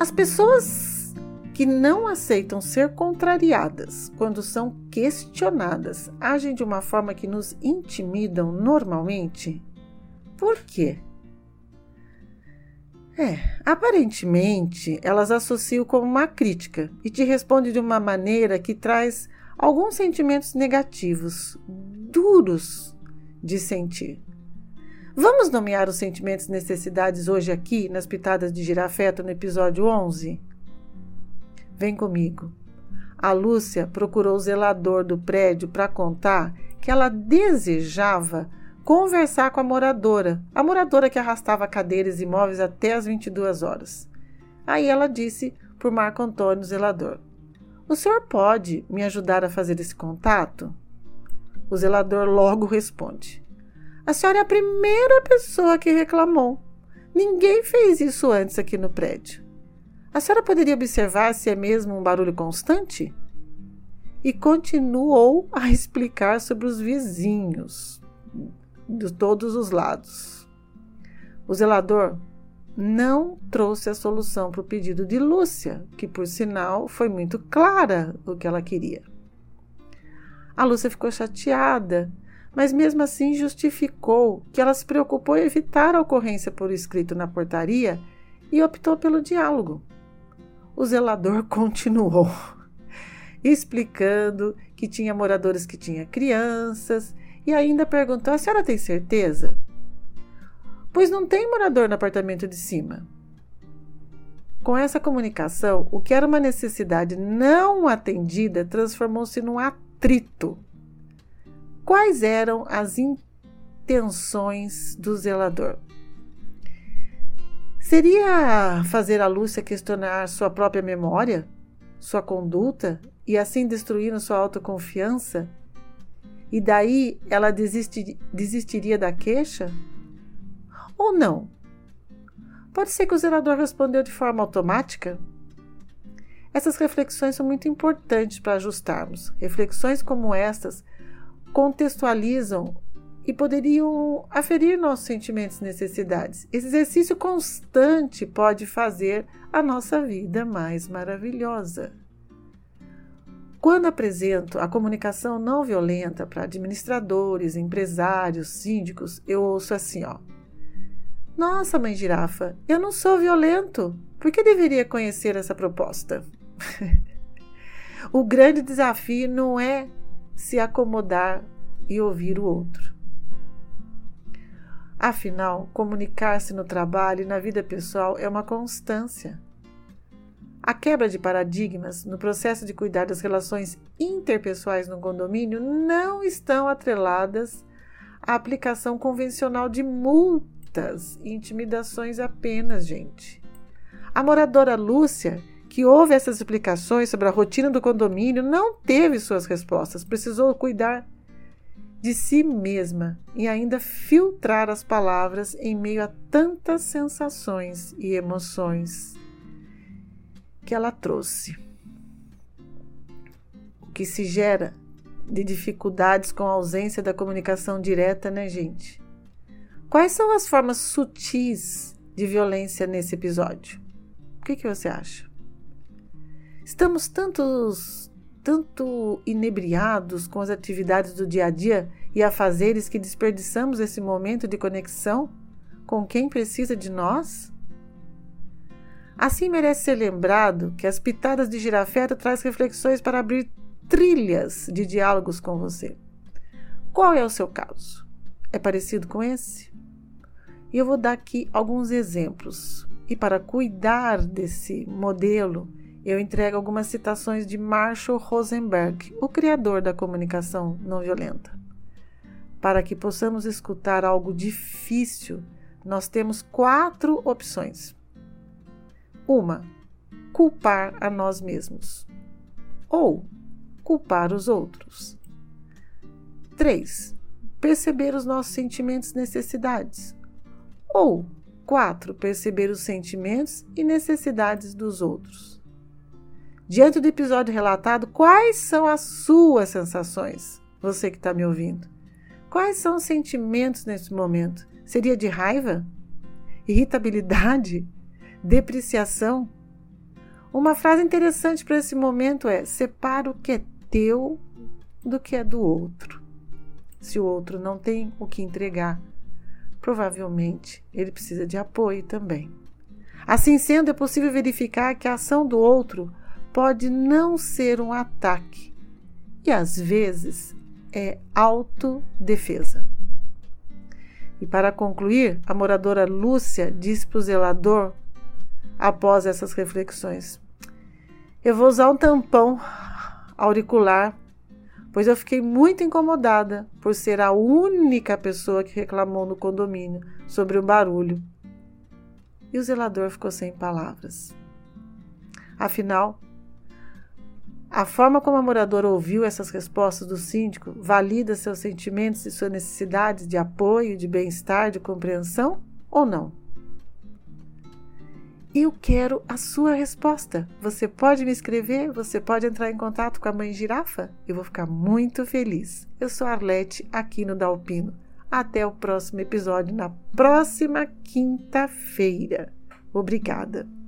As pessoas que não aceitam ser contrariadas quando são questionadas agem de uma forma que nos intimidam normalmente? Por quê? É, aparentemente elas associam como uma crítica e te respondem de uma maneira que traz alguns sentimentos negativos, duros de sentir. Vamos nomear os sentimentos e necessidades hoje aqui nas pitadas de girafeto no episódio 11? Vem comigo. A Lúcia procurou o zelador do prédio para contar que ela desejava conversar com a moradora, a moradora que arrastava cadeiras e móveis até as 22 horas. Aí ela disse por Marco Antônio, zelador: O senhor pode me ajudar a fazer esse contato? O zelador logo responde: A senhora é a primeira pessoa que reclamou. Ninguém fez isso antes aqui no prédio. A senhora poderia observar se é mesmo um barulho constante? E continuou a explicar sobre os vizinhos de todos os lados. O zelador não trouxe a solução para o pedido de Lúcia, que por sinal foi muito clara o que ela queria. A Lúcia ficou chateada, mas mesmo assim justificou que ela se preocupou em evitar a ocorrência por escrito na portaria e optou pelo diálogo. O zelador continuou explicando que tinha moradores que tinham crianças e ainda perguntou: A senhora tem certeza? Pois não tem morador no apartamento de cima. Com essa comunicação, o que era uma necessidade não atendida transformou-se num atrito. Quais eram as intenções do zelador? Seria fazer a Lúcia questionar sua própria memória, sua conduta e assim destruindo sua autoconfiança e daí ela desistir, desistiria da queixa? Ou não? Pode ser que o zelador respondeu de forma automática? Essas reflexões são muito importantes para ajustarmos. Reflexões como estas contextualizam e poderiam aferir nossos sentimentos e necessidades. Esse exercício constante pode fazer a nossa vida mais maravilhosa. Quando apresento a comunicação não violenta para administradores, empresários, síndicos, eu ouço assim, ó. Nossa, mãe girafa, eu não sou violento. Por que deveria conhecer essa proposta? o grande desafio não é se acomodar e ouvir o outro. Afinal, comunicar-se no trabalho e na vida pessoal é uma constância. A quebra de paradigmas no processo de cuidar das relações interpessoais no condomínio não estão atreladas à aplicação convencional de multas e intimidações apenas, gente. A moradora Lúcia, que ouve essas explicações sobre a rotina do condomínio, não teve suas respostas, precisou cuidar de si mesma e ainda filtrar as palavras em meio a tantas sensações e emoções que ela trouxe. O que se gera de dificuldades com a ausência da comunicação direta, né, gente? Quais são as formas sutis de violência nesse episódio? O que, que você acha? Estamos tantos, tanto inebriados com as atividades do dia a dia e afazeres que desperdiçamos esse momento de conexão com quem precisa de nós? Assim merece ser lembrado que as pitadas de girafeto traz reflexões para abrir trilhas de diálogos com você. Qual é o seu caso? É parecido com esse? E eu vou dar aqui alguns exemplos. E para cuidar desse modelo, eu entrego algumas citações de Marshall Rosenberg, o criador da comunicação não violenta. Para que possamos escutar algo difícil, nós temos quatro opções. Uma, culpar a nós mesmos. Ou culpar os outros. 3. Perceber os nossos sentimentos e necessidades. Ou 4. Perceber os sentimentos e necessidades dos outros. Diante do episódio relatado, quais são as suas sensações? Você que está me ouvindo. Quais são os sentimentos nesse momento? Seria de raiva? Irritabilidade? depreciação, Uma frase interessante para esse momento é: separa o que é teu do que é do outro. Se o outro não tem o que entregar, provavelmente ele precisa de apoio também. Assim sendo, é possível verificar que a ação do outro pode não ser um ataque e às vezes é autodefesa. E para concluir, a moradora Lúcia diz para o zelador, após essas reflexões: Eu vou usar um tampão auricular, pois eu fiquei muito incomodada por ser a única pessoa que reclamou no condomínio sobre o barulho. E o zelador ficou sem palavras. Afinal, a forma como a moradora ouviu essas respostas do síndico valida seus sentimentos e suas necessidades de apoio, de bem-estar, de compreensão ou não? Eu quero a sua resposta. Você pode me escrever? Você pode entrar em contato com a mãe girafa? Eu vou ficar muito feliz. Eu sou Arlete, aqui no Dalpino. Até o próximo episódio, na próxima quinta-feira. Obrigada.